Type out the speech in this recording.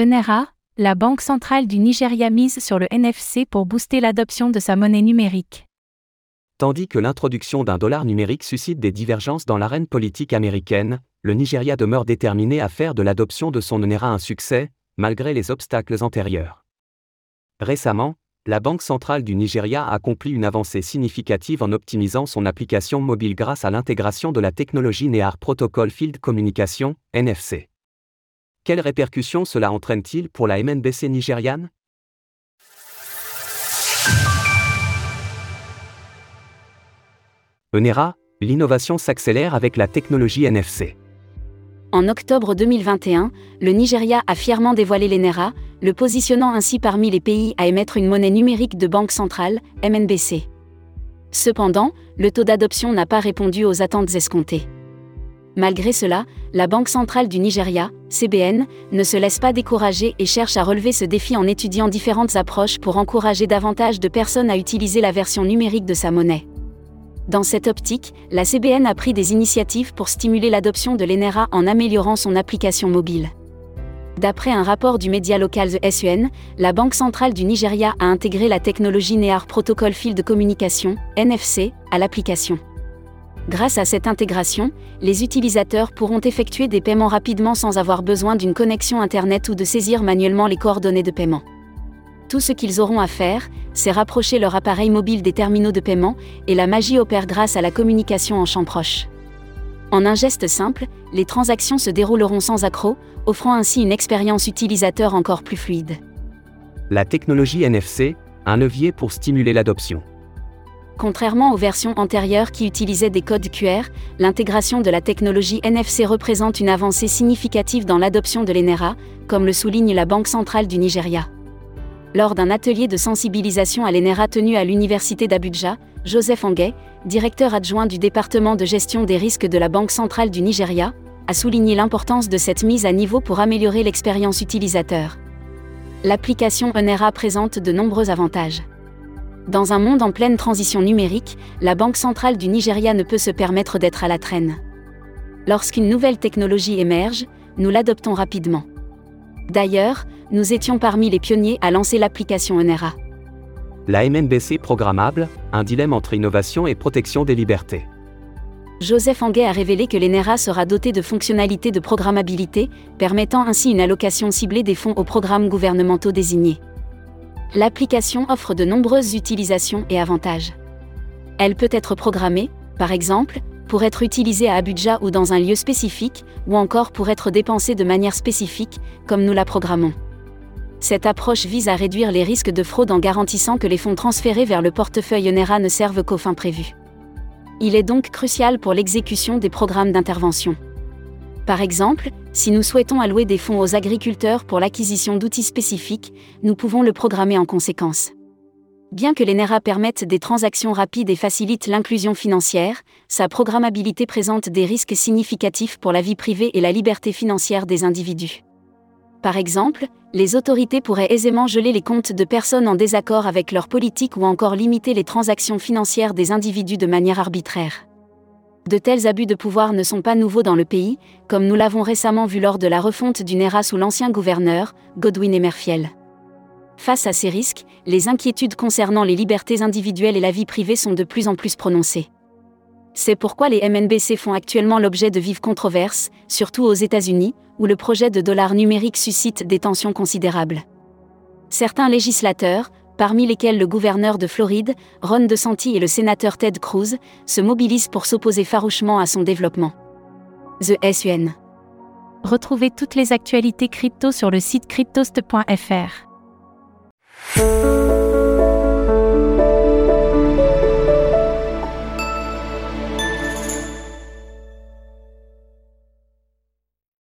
Enera, la Banque centrale du Nigeria mise sur le NFC pour booster l'adoption de sa monnaie numérique. Tandis que l'introduction d'un dollar numérique suscite des divergences dans l'arène politique américaine, le Nigeria demeure déterminé à faire de l'adoption de son Enera un succès, malgré les obstacles antérieurs. Récemment, la Banque centrale du Nigeria a accompli une avancée significative en optimisant son application mobile grâce à l'intégration de la technologie NEAR Protocol Field Communication, NFC. Quelles répercussions cela entraîne-t-il pour la MNBC nigériane? Enera, l'innovation s'accélère avec la technologie NFC. En octobre 2021, le Nigeria a fièrement dévoilé l'ENERA, le positionnant ainsi parmi les pays à émettre une monnaie numérique de banque centrale, MNBC. Cependant, le taux d'adoption n'a pas répondu aux attentes escomptées. Malgré cela, la Banque centrale du Nigeria, CBN, ne se laisse pas décourager et cherche à relever ce défi en étudiant différentes approches pour encourager davantage de personnes à utiliser la version numérique de sa monnaie. Dans cette optique, la CBN a pris des initiatives pour stimuler l'adoption de l'ENERA en améliorant son application mobile. D'après un rapport du média local The SUN, la Banque centrale du Nigeria a intégré la technologie NEAR Protocol Field Communication, NFC, à l'application. Grâce à cette intégration, les utilisateurs pourront effectuer des paiements rapidement sans avoir besoin d'une connexion Internet ou de saisir manuellement les coordonnées de paiement. Tout ce qu'ils auront à faire, c'est rapprocher leur appareil mobile des terminaux de paiement, et la magie opère grâce à la communication en champ proche. En un geste simple, les transactions se dérouleront sans accroc, offrant ainsi une expérience utilisateur encore plus fluide. La technologie NFC, un levier pour stimuler l'adoption. Contrairement aux versions antérieures qui utilisaient des codes QR, l'intégration de la technologie NFC représente une avancée significative dans l'adoption de l'ENERA, comme le souligne la Banque centrale du Nigeria. Lors d'un atelier de sensibilisation à l'ENERA tenu à l'Université d'Abuja, Joseph Angay, directeur adjoint du département de gestion des risques de la Banque centrale du Nigeria, a souligné l'importance de cette mise à niveau pour améliorer l'expérience utilisateur. L'application ENERA présente de nombreux avantages. Dans un monde en pleine transition numérique, la Banque centrale du Nigeria ne peut se permettre d'être à la traîne. Lorsqu'une nouvelle technologie émerge, nous l'adoptons rapidement. D'ailleurs, nous étions parmi les pionniers à lancer l'application Enera. La MNBC programmable, un dilemme entre innovation et protection des libertés. Joseph Anguet a révélé que l'ENERA sera doté de fonctionnalités de programmabilité, permettant ainsi une allocation ciblée des fonds aux programmes gouvernementaux désignés. L'application offre de nombreuses utilisations et avantages. Elle peut être programmée, par exemple, pour être utilisée à Abuja ou dans un lieu spécifique, ou encore pour être dépensée de manière spécifique, comme nous la programmons. Cette approche vise à réduire les risques de fraude en garantissant que les fonds transférés vers le portefeuille NERA ne servent qu'aux fins prévues. Il est donc crucial pour l'exécution des programmes d'intervention. Par exemple, si nous souhaitons allouer des fonds aux agriculteurs pour l'acquisition d'outils spécifiques, nous pouvons le programmer en conséquence. Bien que l'ENERA permette des transactions rapides et facilite l'inclusion financière, sa programmabilité présente des risques significatifs pour la vie privée et la liberté financière des individus. Par exemple, les autorités pourraient aisément geler les comptes de personnes en désaccord avec leur politique ou encore limiter les transactions financières des individus de manière arbitraire. De tels abus de pouvoir ne sont pas nouveaux dans le pays, comme nous l'avons récemment vu lors de la refonte du NERA sous l'ancien gouverneur, Godwin Emerfiel. Face à ces risques, les inquiétudes concernant les libertés individuelles et la vie privée sont de plus en plus prononcées. C'est pourquoi les MNBC font actuellement l'objet de vives controverses, surtout aux États-Unis, où le projet de dollar numérique suscite des tensions considérables. Certains législateurs, parmi lesquels le gouverneur de Floride, Ron DeSantis et le sénateur Ted Cruz, se mobilisent pour s'opposer farouchement à son développement. The SUN. Retrouvez toutes les actualités crypto sur le site cryptost.fr.